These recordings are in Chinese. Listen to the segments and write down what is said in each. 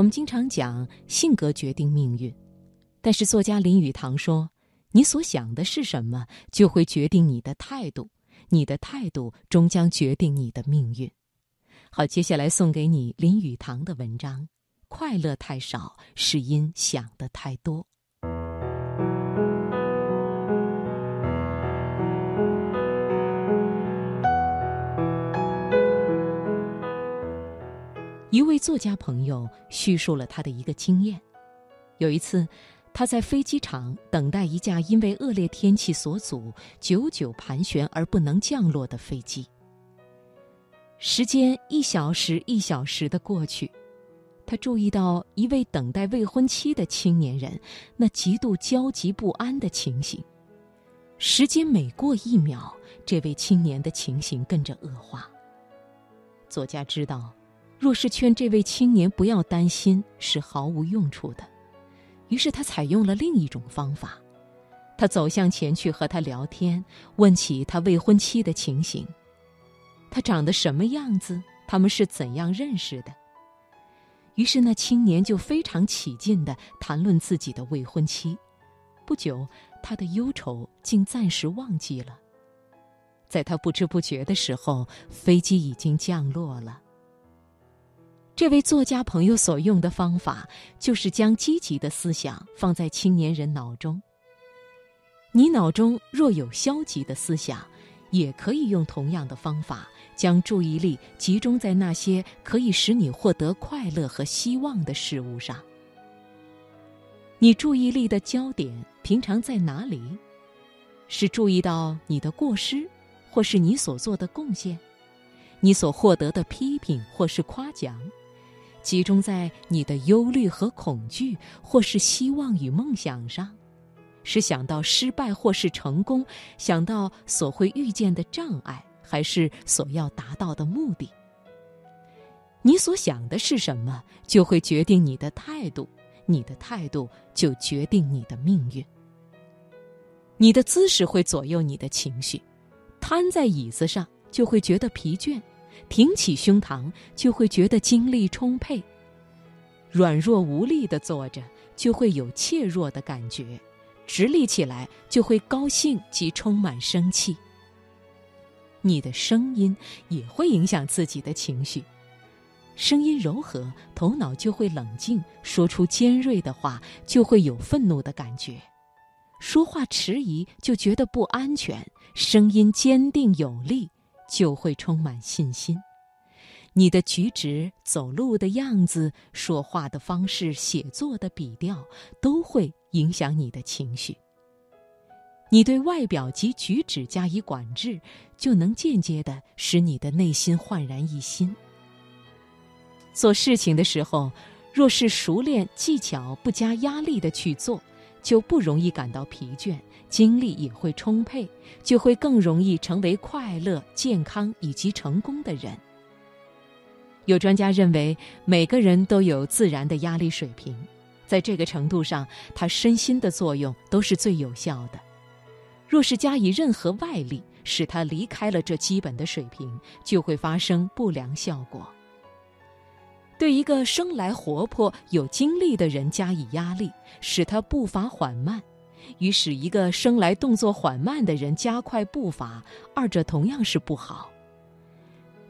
我们经常讲性格决定命运，但是作家林语堂说：“你所想的是什么，就会决定你的态度；你的态度终将决定你的命运。”好，接下来送给你林语堂的文章：快乐太少，是因想的太多。一位作家朋友叙述了他的一个经验：有一次，他在飞机场等待一架因为恶劣天气所阻、久久盘旋而不能降落的飞机。时间一小时一小时的过去，他注意到一位等待未婚妻的青年人那极度焦急不安的情形。时间每过一秒，这位青年的情形跟着恶化。作家知道。若是劝这位青年不要担心，是毫无用处的。于是他采用了另一种方法，他走向前去和他聊天，问起他未婚妻的情形，他长得什么样子，他们是怎样认识的。于是那青年就非常起劲地谈论自己的未婚妻。不久，他的忧愁竟暂时忘记了。在他不知不觉的时候，飞机已经降落了。这位作家朋友所用的方法，就是将积极的思想放在青年人脑中。你脑中若有消极的思想，也可以用同样的方法，将注意力集中在那些可以使你获得快乐和希望的事物上。你注意力的焦点平常在哪里？是注意到你的过失，或是你所做的贡献，你所获得的批评或是夸奖？集中在你的忧虑和恐惧，或是希望与梦想上，是想到失败或是成功，想到所会遇见的障碍，还是所要达到的目的？你所想的是什么，就会决定你的态度；你的态度就决定你的命运。你的姿势会左右你的情绪，瘫在椅子上就会觉得疲倦。挺起胸膛，就会觉得精力充沛；软弱无力的坐着，就会有怯弱的感觉；直立起来，就会高兴及充满生气。你的声音也会影响自己的情绪，声音柔和，头脑就会冷静；说出尖锐的话，就会有愤怒的感觉；说话迟疑，就觉得不安全；声音坚定有力。就会充满信心。你的举止、走路的样子、说话的方式、写作的笔调，都会影响你的情绪。你对外表及举止加以管制，就能间接的使你的内心焕然一新。做事情的时候，若是熟练技巧，不加压力的去做。就不容易感到疲倦，精力也会充沛，就会更容易成为快乐、健康以及成功的人。有专家认为，每个人都有自然的压力水平，在这个程度上，他身心的作用都是最有效的。若是加以任何外力，使他离开了这基本的水平，就会发生不良效果。对一个生来活泼有精力的人加以压力，使他步伐缓慢；与使一个生来动作缓慢的人加快步伐，二者同样是不好。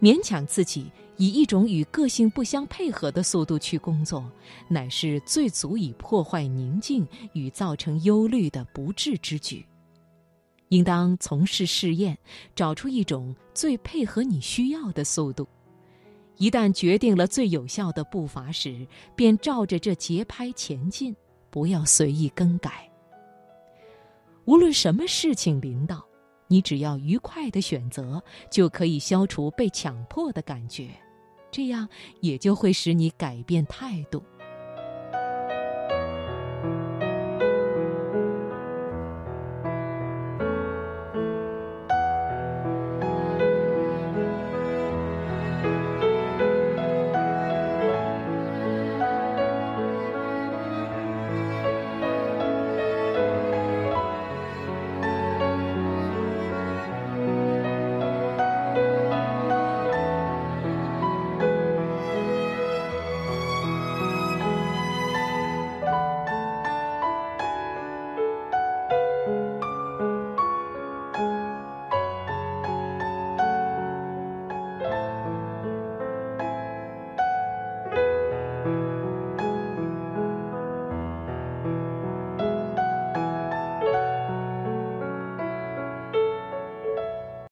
勉强自己以一种与个性不相配合的速度去工作，乃是最足以破坏宁静与造成忧虑的不智之举。应当从事试验，找出一种最配合你需要的速度。一旦决定了最有效的步伐时，便照着这节拍前进，不要随意更改。无论什么事情临到，你只要愉快的选择，就可以消除被强迫的感觉，这样也就会使你改变态度，